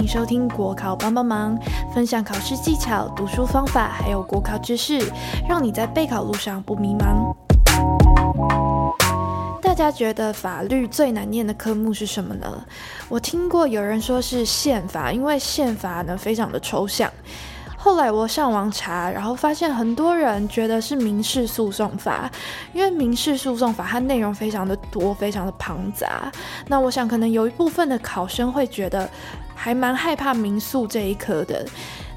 迎收听国考帮帮忙，分享考试技巧、读书方法，还有国考知识，让你在备考路上不迷茫。大家觉得法律最难念的科目是什么呢？我听过有人说是宪法，因为宪法呢非常的抽象。后来我上网查，然后发现很多人觉得是民事诉讼法，因为民事诉讼法它内容非常的多，非常的庞杂。那我想可能有一部分的考生会觉得还蛮害怕民诉这一科的。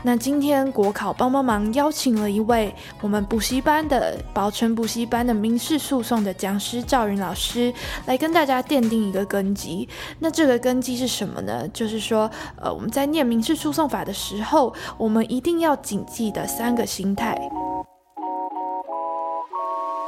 那今天国考帮帮忙邀请了一位我们补习班的宝城补习班的民事诉讼的讲师赵云老师，来跟大家奠定一个根基。那这个根基是什么呢？就是说，呃，我们在念民事诉讼法的时候，我们一定要谨记的三个心态。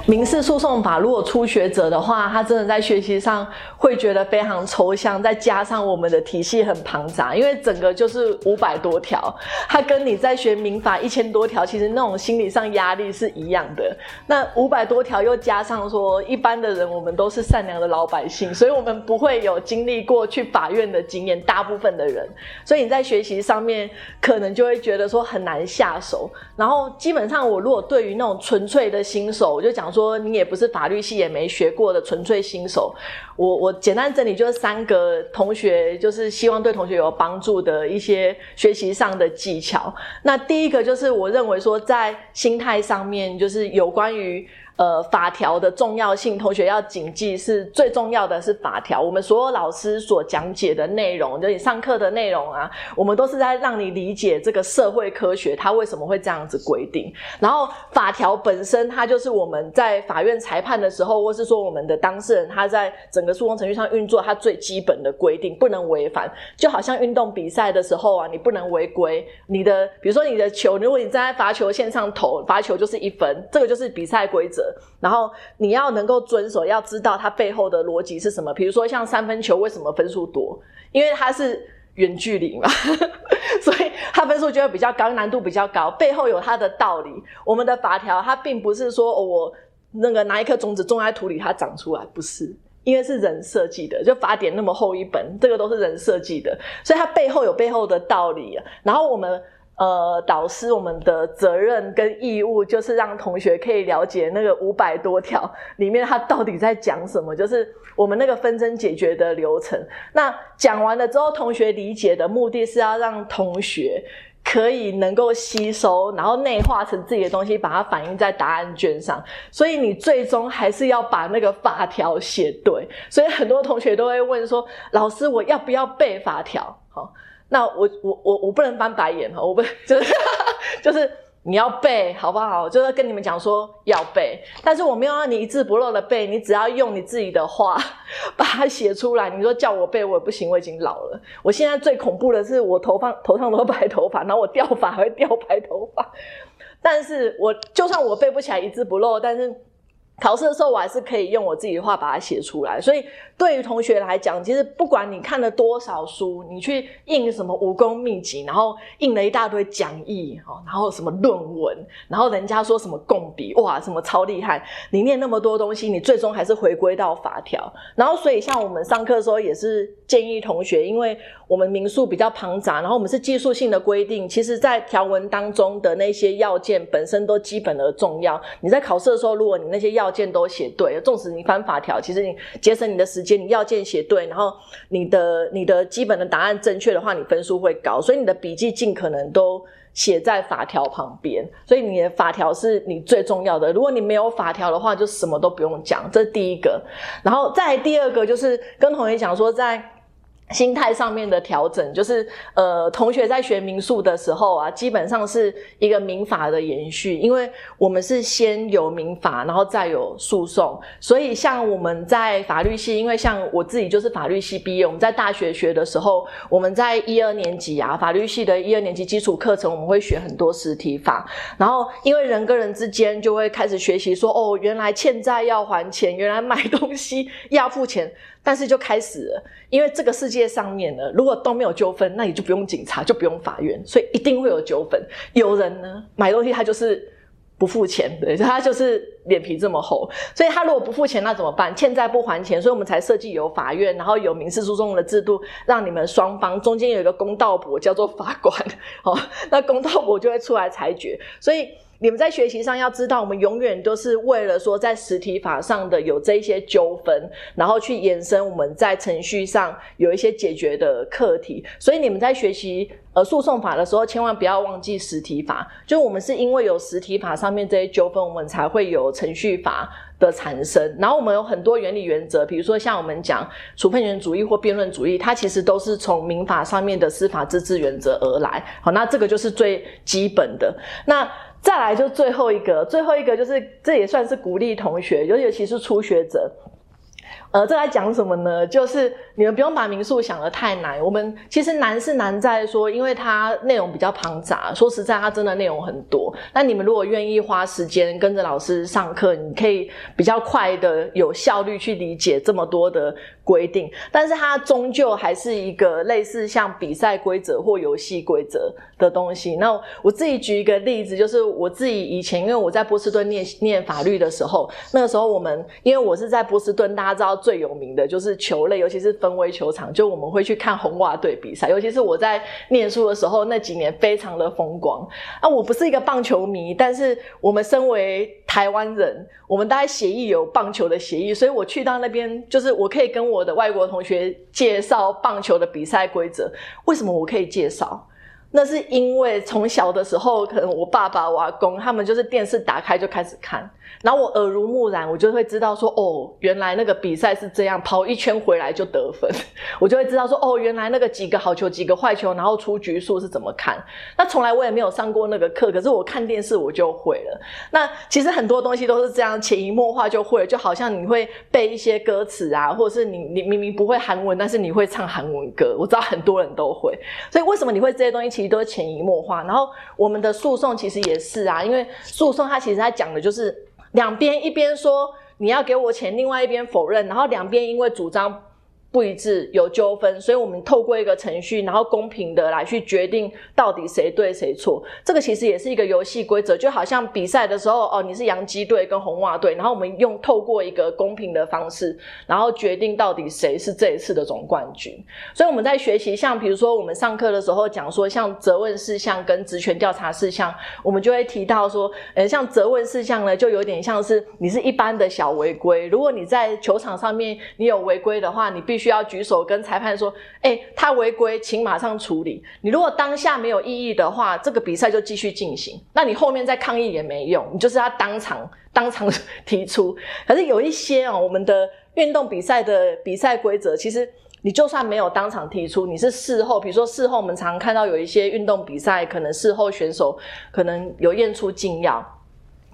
民事诉讼法，如果初学者的话，他真的在学习上会觉得非常抽象，再加上我们的体系很庞杂，因为整个就是五百多条，它跟你在学民法一千多条，其实那种心理上压力是一样的。那五百多条又加上说，一般的人我们都是善良的老百姓，所以我们不会有经历过去法院的经验，大部分的人，所以你在学习上面可能就会觉得说很难下手。然后基本上我如果对于那种纯粹的新手，我就讲。说你也不是法律系也没学过的纯粹新手，我我简单整理就是三个同学，就是希望对同学有帮助的一些学习上的技巧。那第一个就是我认为说在心态上面，就是有关于。呃，法条的重要性，同学要谨记，是最重要的是法条。我们所有老师所讲解的内容，就你上课的内容啊，我们都是在让你理解这个社会科学它为什么会这样子规定。然后法条本身，它就是我们在法院裁判的时候，或是说我们的当事人他在整个诉讼程序上运作，它最基本的规定不能违反。就好像运动比赛的时候啊，你不能违规。你的比如说你的球，如果你站在罚球线上投，罚球就是一分，这个就是比赛规则。然后你要能够遵守，要知道它背后的逻辑是什么。比如说像三分球为什么分数多？因为它是远距离嘛，所以它分数就会比较高，难度比较高。背后有它的道理。我们的法条它并不是说我那个拿一颗种子种在土里它长出来，不是，因为是人设计的。就法典那么厚一本，这个都是人设计的，所以它背后有背后的道理。然后我们。呃，导师，我们的责任跟义务就是让同学可以了解那个五百多条里面他到底在讲什么，就是我们那个纷争解决的流程。那讲完了之后，同学理解的目的是要让同学可以能够吸收，然后内化成自己的东西，把它反映在答案卷上。所以你最终还是要把那个法条写对。所以很多同学都会问说：“老师，我要不要背法条？”好。那我我我我不能翻白眼哈，我不 就是就是你要背好不好？就是跟你们讲说要背，但是我没有让你一字不漏的背，你只要用你自己的话把它写出来。你说叫我背我也不行，我已经老了。我现在最恐怖的是我头发头上都白头发，然后我掉发还会掉白头发。但是我就算我背不起来一字不漏，但是考试的时候我还是可以用我自己的话把它写出来。所以。对于同学来讲，其实不管你看了多少书，你去印什么武功秘籍，然后印了一大堆讲义，哈，然后什么论文，然后人家说什么共笔，哇，什么超厉害，你念那么多东西，你最终还是回归到法条。然后，所以像我们上课的时候，也是建议同学，因为我们民宿比较庞杂，然后我们是技术性的规定，其实在条文当中的那些要件本身都基本而重要。你在考试的时候，如果你那些要要件都写对，纵使你翻法条，其实你节省你的时间。你要件写对，然后你的你的基本的答案正确的话，你分数会高。所以你的笔记尽可能都写在法条旁边，所以你的法条是你最重要的。如果你没有法条的话，就什么都不用讲。这是第一个，然后再第二个就是跟同学讲说在。心态上面的调整，就是呃，同学在学民宿的时候啊，基本上是一个民法的延续，因为我们是先有民法，然后再有诉讼，所以像我们在法律系，因为像我自己就是法律系毕业，我们在大学学的时候，我们在一二年级啊，法律系的一二年级基础课程，我们会学很多实体法，然后因为人跟人之间就会开始学习说，哦，原来欠债要还钱，原来买东西要付钱。但是就开始了，因为这个世界上面呢，如果都没有纠纷，那你就不用警察，就不用法院，所以一定会有纠纷。有人呢买东西他就是不付钱，对，他就是脸皮这么厚，所以他如果不付钱，那怎么办？欠债不还钱，所以我们才设计有法院，然后有民事诉讼的制度，让你们双方中间有一个公道伯叫做法官，哦，那公道伯就会出来裁决，所以。你们在学习上要知道，我们永远都是为了说在实体法上的有这一些纠纷，然后去延伸我们在程序上有一些解决的课题。所以你们在学习呃诉讼法的时候，千万不要忘记实体法。就我们是因为有实体法上面这些纠纷，我们才会有程序法的产生。然后我们有很多原理原则，比如说像我们讲处分权主义或辩论主义，它其实都是从民法上面的司法自治原则而来。好，那这个就是最基本的。那再来就最后一个，最后一个就是这也算是鼓励同学，尤尤其是初学者。呃，这来讲什么呢？就是你们不用把民宿想得太难。我们其实难是难在说，因为它内容比较庞杂。说实在，它真的内容很多。那你们如果愿意花时间跟着老师上课，你可以比较快的、有效率去理解这么多的规定。但是它终究还是一个类似像比赛规则或游戏规则的东西。那我自己举一个例子，就是我自己以前因为我在波士顿念念法律的时候，那个时候我们因为我是在波士顿，大家知道。到最有名的就是球类，尤其是分威球场，就我们会去看红袜队比赛。尤其是我在念书的时候，那几年非常的风光。啊，我不是一个棒球迷，但是我们身为台湾人，我们大概协议有棒球的协议，所以我去到那边，就是我可以跟我的外国同学介绍棒球的比赛规则。为什么我可以介绍？那是因为从小的时候，可能我爸爸、我阿公他们就是电视打开就开始看。然后我耳濡目染，我就会知道说，哦，原来那个比赛是这样，跑一圈回来就得分，我就会知道说，哦，原来那个几个好球，几个坏球，然后出局数是怎么看。那从来我也没有上过那个课，可是我看电视我就会了。那其实很多东西都是这样，潜移默化就会，就好像你会背一些歌词啊，或者是你你明明不会韩文，但是你会唱韩文歌，我知道很多人都会。所以为什么你会这些东西，其都潜移默化。然后我们的诉讼其实也是啊，因为诉讼它其实它讲的就是。两边一边说你要给我钱，另外一边否认，然后两边因为主张。不一致有纠纷，所以我们透过一个程序，然后公平的来去决定到底谁对谁错。这个其实也是一个游戏规则，就好像比赛的时候，哦，你是洋基队跟红袜队，然后我们用透过一个公平的方式，然后决定到底谁是这一次的总冠军。所以我们在学习，像比如说我们上课的时候讲说，像责问事项跟职权调查事项，我们就会提到说，呃，像责问事项呢，就有点像是你是一般的小违规，如果你在球场上面你有违规的话，你必须。需要举手跟裁判说：“哎，他违规，请马上处理。你如果当下没有异议的话，这个比赛就继续进行。那你后面再抗议也没用，你就是要当场当场 提出。可是有一些哦，我们的运动比赛的比赛规则，其实你就算没有当场提出，你是事后，比如说事后，我们常看到有一些运动比赛，可能事后选手可能有验出禁药。”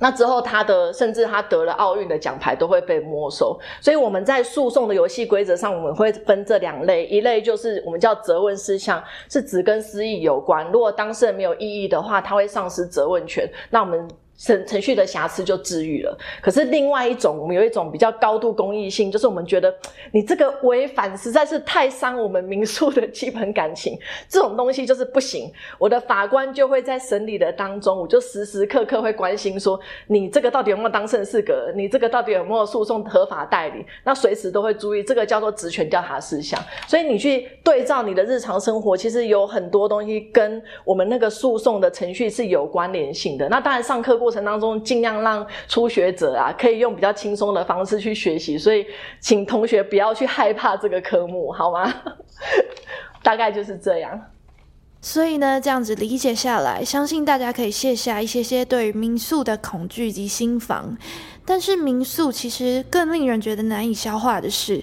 那之后，他的甚至他得了奥运的奖牌都会被没收，所以我们在诉讼的游戏规则上，我们会分这两类，一类就是我们叫责问事项，是只跟私意有关，如果当事人没有异议的话，他会丧失责问权。那我们。程程序的瑕疵就治愈了。可是另外一种，我们有一种比较高度公益性，就是我们觉得你这个违反实在是太伤我们民宿的基本感情，这种东西就是不行。我的法官就会在审理的当中，我就时时刻刻会关心说，你这个到底有没有当事人资格？你这个到底有没有诉讼合法代理？那随时都会注意，这个叫做职权调查事项。所以你去对照你的日常生活，其实有很多东西跟我们那个诉讼的程序是有关联性的。那当然上课过。过程当中，尽量让初学者啊，可以用比较轻松的方式去学习，所以请同学不要去害怕这个科目，好吗？大概就是这样。所以呢，这样子理解下来，相信大家可以卸下一些些对民宿的恐惧及心防。但是民宿其实更令人觉得难以消化的是。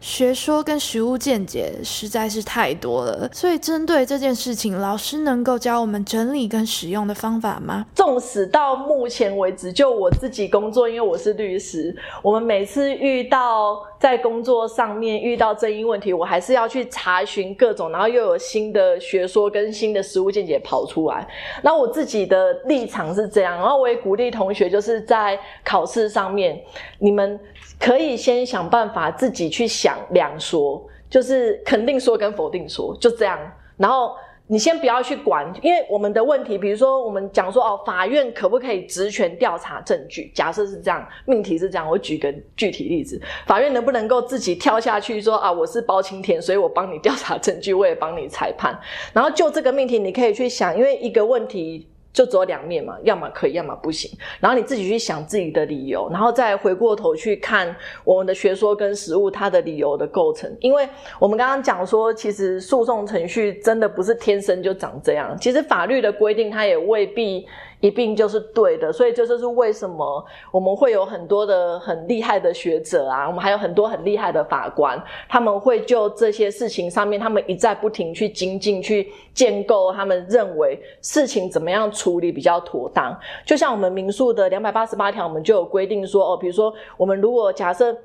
学说跟实物见解实在是太多了，所以针对这件事情，老师能够教我们整理跟使用的方法吗？纵使到目前为止，就我自己工作，因为我是律师，我们每次遇到在工作上面遇到争议问题，我还是要去查询各种，然后又有新的学说跟新的实物见解跑出来。那我自己的立场是这样，然后我也鼓励同学，就是在考试上面，你们。可以先想办法自己去想两说，就是肯定说跟否定说，就这样。然后你先不要去管，因为我们的问题，比如说我们讲说哦，法院可不可以职权调查证据？假设是这样，命题是这样，我举个具体例子，法院能不能够自己跳下去说啊，我是包青天，所以我帮你调查证据，我也帮你裁判。然后就这个命题，你可以去想，因为一个问题。就只有两面嘛，要么可以，要么不行。然后你自己去想自己的理由，然后再回过头去看我们的学说跟实物它的理由的构成。因为我们刚刚讲说，其实诉讼程序真的不是天生就长这样，其实法律的规定它也未必。一并就是对的，所以这就是为什么我们会有很多的很厉害的学者啊，我们还有很多很厉害的法官，他们会就这些事情上面，他们一再不停去精进、去建构，他们认为事情怎么样处理比较妥当。就像我们民诉的两百八十八条，我们就有规定说，哦，比如说我们如果假设。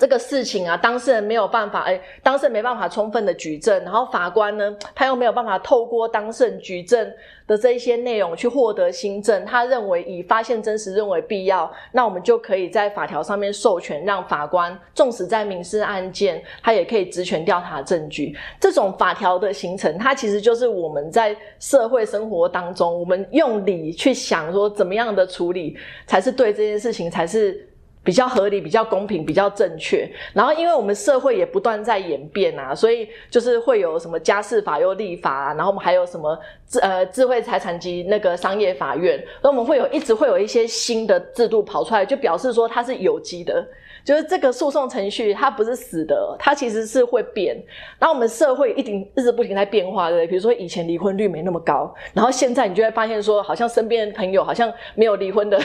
这个事情啊，当事人没有办法，哎，当事人没办法充分的举证，然后法官呢，他又没有办法透过当事人举证的这一些内容去获得新证，他认为以发现真实认为必要，那我们就可以在法条上面授权让法官，纵使在民事案件，他也可以职权调查证据。这种法条的形成，它其实就是我们在社会生活当中，我们用理去想说，怎么样的处理才是对这件事情才是。比较合理、比较公平、比较正确。然后，因为我们社会也不断在演变啊，所以就是会有什么家事法又立法啊，然后我们还有什么智呃智慧财产及那个商业法院，那我们会有一直会有一些新的制度跑出来，就表示说它是有机的。就是这个诉讼程序，它不是死的，它其实是会变。然后我们社会一定日子不停在变化，对不对？比如说以前离婚率没那么高，然后现在你就会发现说，好像身边的朋友好像没有离婚的，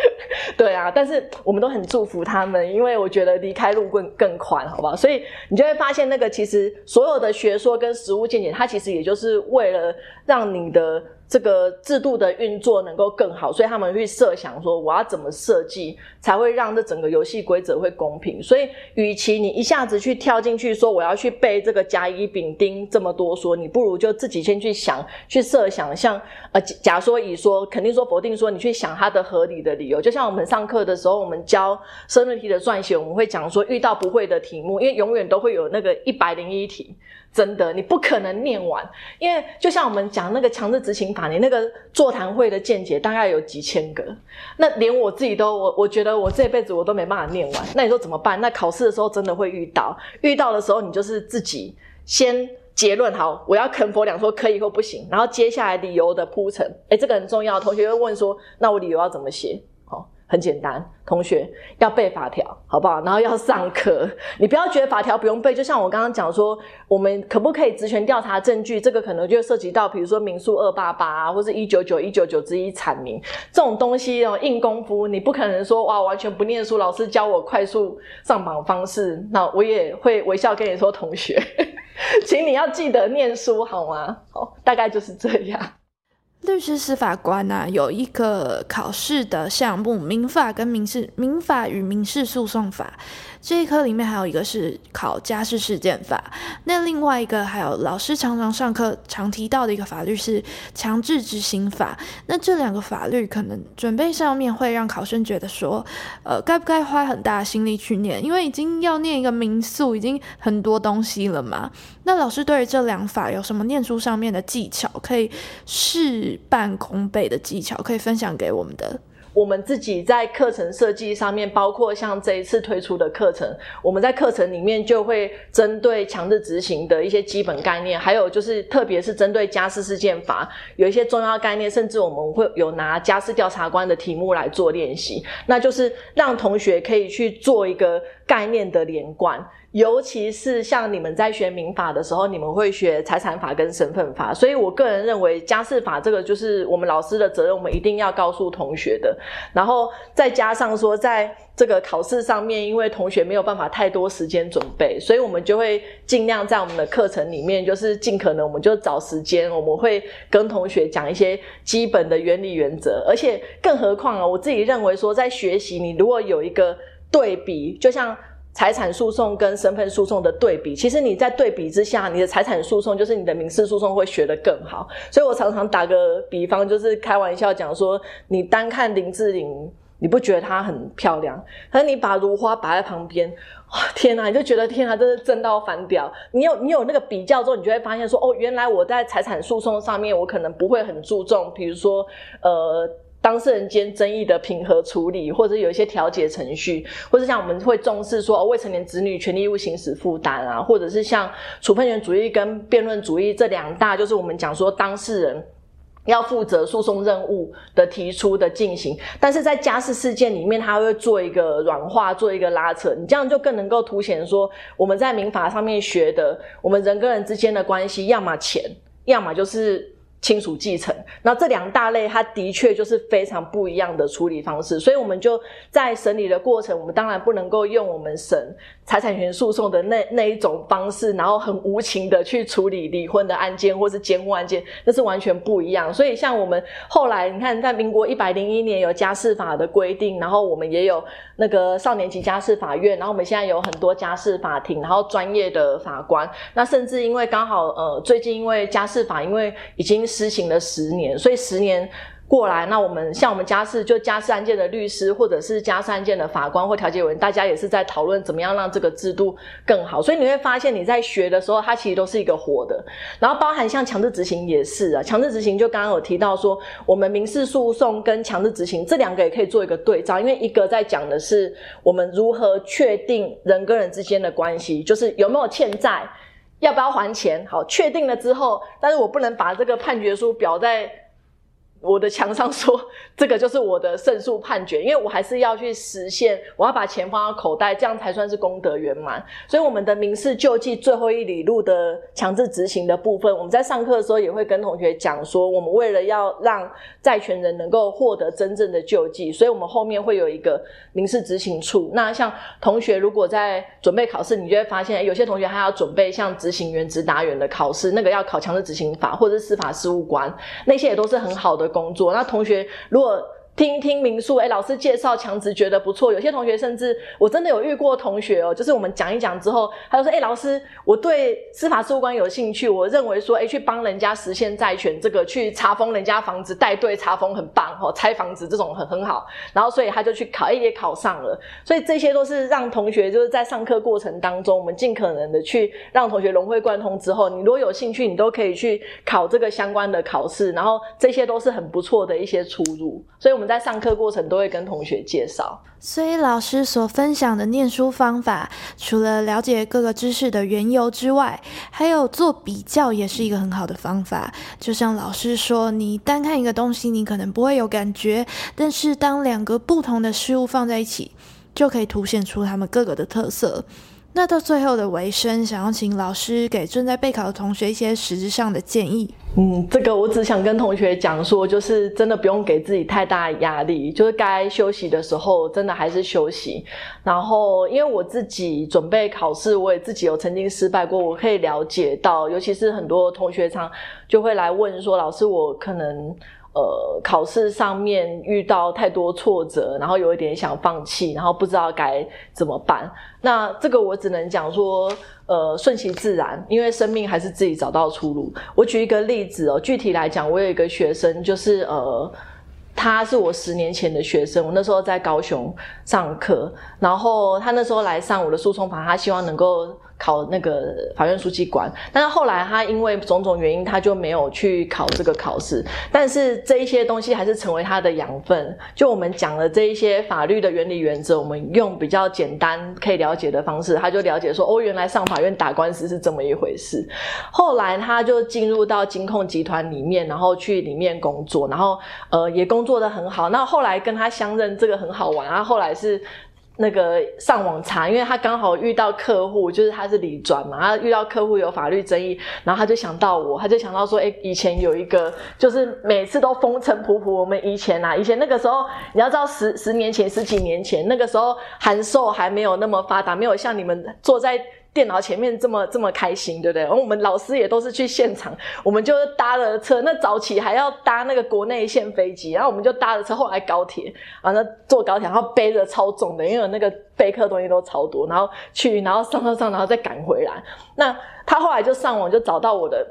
对啊。但是我们都很祝福他们，因为我觉得离开路更更宽，好不好？所以你就会发现，那个其实所有的学说跟实务见解，它其实也就是为了让你的。这个制度的运作能够更好，所以他们去设想说，我要怎么设计才会让这整个游戏规则会公平。所以，与其你一下子去跳进去说我要去背这个甲乙丙丁这么多说，你不如就自己先去想，去设想，像呃甲说乙说，肯定说否定说，你去想它的合理的理由。就像我们上课的时候，我们教申论题的撰写，我们会讲说，遇到不会的题目，因为永远都会有那个一百零一题。真的，你不可能念完，因为就像我们讲那个强制执行法，你那个座谈会的见解大概有几千个，那连我自己都我我觉得我这辈子我都没办法念完。那你说怎么办？那考试的时候真的会遇到，遇到的时候你就是自己先结论好，我要肯否两说可以或不行，然后接下来理由的铺陈，哎，这个很重要。同学会问说，那我理由要怎么写？很简单，同学要背法条，好不好？然后要上课，你不要觉得法条不用背。就像我刚刚讲说，我们可不可以职权调查证据？这个可能就涉及到，比如说民诉二八八啊，或者一九九一九九之一阐明这种东西哦，硬功夫，你不可能说哇，完全不念书，老师教我快速上榜方式，那我也会微笑跟你说，同学，请你要记得念书好吗？好，大概就是这样。律师司法官呐，有一个考试的项目，民法跟民事，民法与民事诉讼法。这一科里面还有一个是考家事事件法，那另外一个还有老师常常上课常提到的一个法律是强制执行法。那这两个法律可能准备上面会让考生觉得说，呃，该不该花很大的心力去念？因为已经要念一个民诉，已经很多东西了嘛。那老师对于这两法有什么念书上面的技巧，可以事半功倍的技巧，可以分享给我们的？我们自己在课程设计上面，包括像这一次推出的课程，我们在课程里面就会针对强制执行的一些基本概念，还有就是特别是针对家事事件法有一些重要概念，甚至我们会有拿家事调查官的题目来做练习，那就是让同学可以去做一个概念的连贯。尤其是像你们在学民法的时候，你们会学财产法跟身份法，所以我个人认为家事法这个就是我们老师的责任，我们一定要告诉同学的。然后再加上说，在这个考试上面，因为同学没有办法太多时间准备，所以我们就会尽量在我们的课程里面，就是尽可能我们就找时间，我们会跟同学讲一些基本的原理原则。而且更何况啊，我自己认为说，在学习你如果有一个对比，就像。财产诉讼跟身份诉讼的对比，其实你在对比之下，你的财产诉讼就是你的民事诉讼会学得更好。所以我常常打个比方，就是开玩笑讲说，你单看林志玲。你不觉得她很漂亮？可是你把如花摆在旁边，哇，天哪，你就觉得天哪，真是正到翻掉。你有你有那个比较之后，你就会发现说，哦，原来我在财产诉讼上面，我可能不会很注重，比如说，呃。当事人间争议的平和处理，或者有一些调解程序，或者像我们会重视说未成年子女权利义务行使负担啊，或者是像处分权主义跟辩论主义这两大，就是我们讲说当事人要负责诉讼任务的提出的进行。但是在家事事件里面，他会做一个软化，做一个拉扯，你这样就更能够凸显说我们在民法上面学的，我们人跟人之间的关系，要么钱，要么就是。亲属继承，那这两大类，它的确就是非常不一样的处理方式，所以我们就在审理的过程，我们当然不能够用我们审财产权诉讼的那那一种方式，然后很无情的去处理离婚的案件或是监护案件，那是完全不一样。所以像我们后来，你看在民国一百零一年有家事法的规定，然后我们也有那个少年级家事法院，然后我们现在有很多家事法庭，然后专业的法官，那甚至因为刚好呃最近因为家事法因为已经。施行了十年，所以十年过来，那我们像我们家事就家事案件的律师，或者是家事案件的法官或调解员，大家也是在讨论怎么样让这个制度更好。所以你会发现你在学的时候，它其实都是一个活的。然后包含像强制执行也是啊，强制执行就刚刚有提到说，我们民事诉讼跟强制执行这两个也可以做一个对照，因为一个在讲的是我们如何确定人跟人之间的关系，就是有没有欠债。要不要还钱？好，确定了之后，但是我不能把这个判决书裱在。我的墙上说，这个就是我的胜诉判决，因为我还是要去实现，我要把钱放到口袋，这样才算是功德圆满。所以，我们的民事救济最后一里路的强制执行的部分，我们在上课的时候也会跟同学讲说，我们为了要让债权人能够获得真正的救济，所以我们后面会有一个民事执行处。那像同学如果在准备考试，你就会发现，有些同学还要准备像执行员、执达员的考试，那个要考强制执行法或者是司法事务官，那些也都是很好的。工作，那同学如果。听听民宿，哎，老师介绍强直觉得不错。有些同学甚至我真的有遇过同学哦，就是我们讲一讲之后，他就说：“哎，老师，我对司法事务官有兴趣。我认为说，哎，去帮人家实现债权，这个去查封人家房子，带队查封很棒哦，拆房子这种很很好。然后所以他就去考，也考上了。所以这些都是让同学就是在上课过程当中，我们尽可能的去让同学融会贯通之后，你如果有兴趣，你都可以去考这个相关的考试。然后这些都是很不错的一些出入。所以我们。在上课过程都会跟同学介绍，所以老师所分享的念书方法，除了了解各个知识的缘由之外，还有做比较也是一个很好的方法。就像老师说，你单看一个东西，你可能不会有感觉，但是当两个不同的事物放在一起，就可以凸显出他们各个的特色。那到最后的尾声，想要请老师给正在备考的同学一些实质上的建议。嗯，这个我只想跟同学讲说，就是真的不用给自己太大压力，就是该休息的时候，真的还是休息。然后，因为我自己准备考试，我也自己有曾经失败过，我可以了解到，尤其是很多同学常就会来问说，老师，我可能。呃，考试上面遇到太多挫折，然后有一点想放弃，然后不知道该怎么办。那这个我只能讲说，呃，顺其自然，因为生命还是自己找到出路。我举一个例子哦，具体来讲，我有一个学生，就是呃，他是我十年前的学生，我那时候在高雄上课，然后他那时候来上我的诉讼法，他希望能够。考那个法院书记官，但是后来他因为种种原因，他就没有去考这个考试。但是这一些东西还是成为他的养分。就我们讲的这一些法律的原理原则，我们用比较简单可以了解的方式，他就了解说，哦，原来上法院打官司是这么一回事。后来他就进入到金控集团里面，然后去里面工作，然后呃也工作的很好。那后来跟他相认，这个很好玩。他后来是。那个上网查，因为他刚好遇到客户，就是他是理专嘛，他遇到客户有法律争议，然后他就想到我，他就想到说，哎，以前有一个，就是每次都风尘仆仆。我们以前啊，以前那个时候，你要知道十十年前、十几年前，那个时候函授还没有那么发达，没有像你们坐在。电脑前面这么这么开心，对不对？然后我们老师也都是去现场，我们就搭了车。那早起还要搭那个国内线飞机，然后我们就搭了车，后来高铁，完了坐高铁，然后背着超重的，因为那个背课东西都超多，然后去，然后上上上，然后再赶回来。那他后来就上网就找到我的。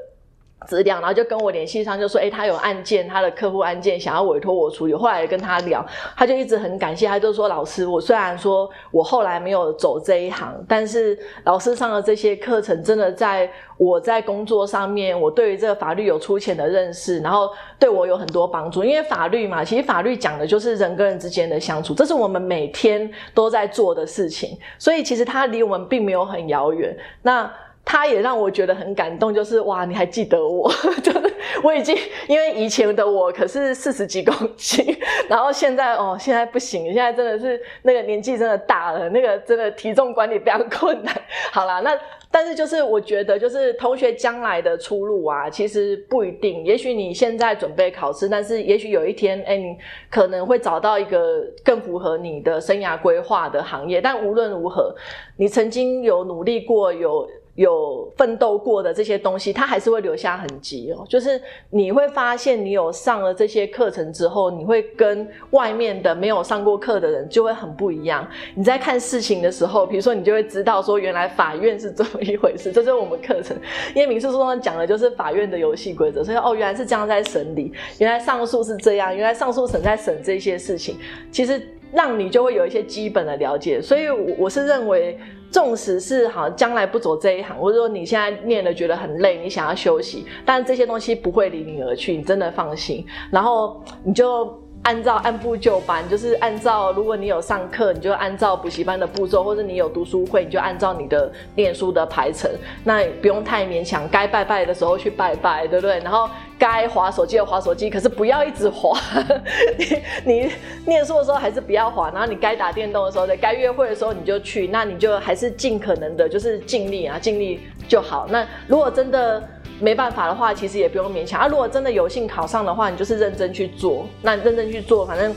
资料，然后就跟我联系上，就说，哎，他有案件，他的客户案件想要委托我处理。后来跟他聊，他就一直很感谢，他就说，老师，我虽然说我后来没有走这一行，但是老师上的这些课程，真的在我在工作上面，我对于这个法律有粗浅的认识，然后对我有很多帮助。因为法律嘛，其实法律讲的就是人跟人之间的相处，这是我们每天都在做的事情，所以其实它离我们并没有很遥远。那他也让我觉得很感动，就是哇，你还记得我？就是我已经因为以前的我可是四十几公斤，然后现在哦，现在不行，现在真的是那个年纪真的大了，那个真的体重管理非常困难。好啦，那但是就是我觉得，就是同学将来的出路啊，其实不一定。也许你现在准备考试，但是也许有一天，哎，你可能会找到一个更符合你的生涯规划的行业。但无论如何，你曾经有努力过，有。有奋斗过的这些东西，它还是会留下痕迹哦。就是你会发现，你有上了这些课程之后，你会跟外面的没有上过课的人就会很不一样。你在看事情的时候，比如说你就会知道说，原来法院是这么一回事。这是我们课程，因为民事诉讼讲的就是法院的游戏规则，所以哦，原来是这样在审理，原来上诉是这样，原来上诉审在审这些事情，其实让你就会有一些基本的了解。所以，我我是认为。纵使是好，将来不走这一行，或者说你现在念的觉得很累，你想要休息，但这些东西不会离你而去，你真的放心。然后你就按照按部就班，就是按照如果你有上课，你就按照补习班的步骤，或者你有读书会，你就按照你的念书的排程，那不用太勉强。该拜拜的时候去拜拜，对不对？然后。该划手机的划手机，可是不要一直划。你你念书的时候还是不要划，然后你该打电动的时候，该约会的时候你就去，那你就还是尽可能的，就是尽力啊，尽力就好。那如果真的没办法的话，其实也不用勉强啊。如果真的有幸考上的话，你就是认真去做，那认真去做，反正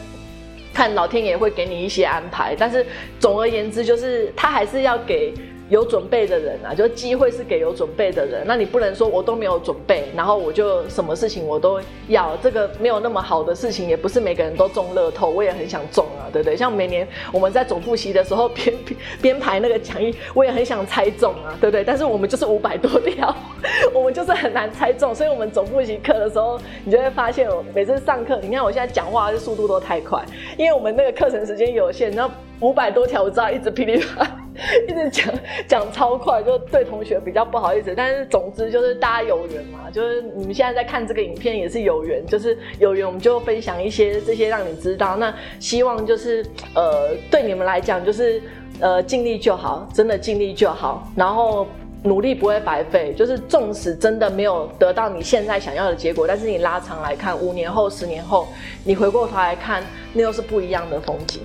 看老天爷会给你一些安排。但是总而言之，就是他还是要给。有准备的人啊，就机会是给有准备的人。那你不能说我都没有准备，然后我就什么事情我都要。这个没有那么好的事情，也不是每个人都中乐透。我也很想中，对对？像每年我们在总复习的时候 编编排那个讲义，我也很想猜中啊，对不对？但是我们就是五百多条，我们就是很难猜中。所以我们总复习课的时候，你就会发现，每次上课，你看我现在讲话的速度都太快，因为我们那个课程时间有限，然后五百多条，我知道一直噼里啪。一直讲讲超快，就对同学比较不好意思。但是总之就是大家有缘嘛，就是你们现在在看这个影片也是有缘，就是有缘我们就分享一些这些让你知道。那希望就是呃对你们来讲就是呃尽力就好，真的尽力就好。然后努力不会白费，就是纵使真的没有得到你现在想要的结果，但是你拉长来看，五年后、十年后，你回过头来看，那又是不一样的风景。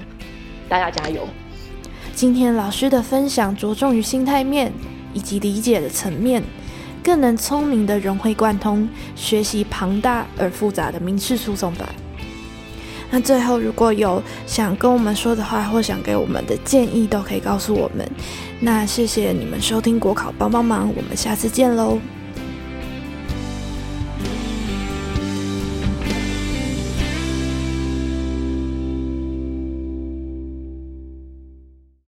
大家加油！今天老师的分享着重于心态面以及理解的层面，更能聪明的融会贯通学习庞大而复杂的民事诉讼法。那最后，如果有想跟我们说的话，或想给我们的建议，都可以告诉我们。那谢谢你们收听国考帮帮忙，我们下次见喽。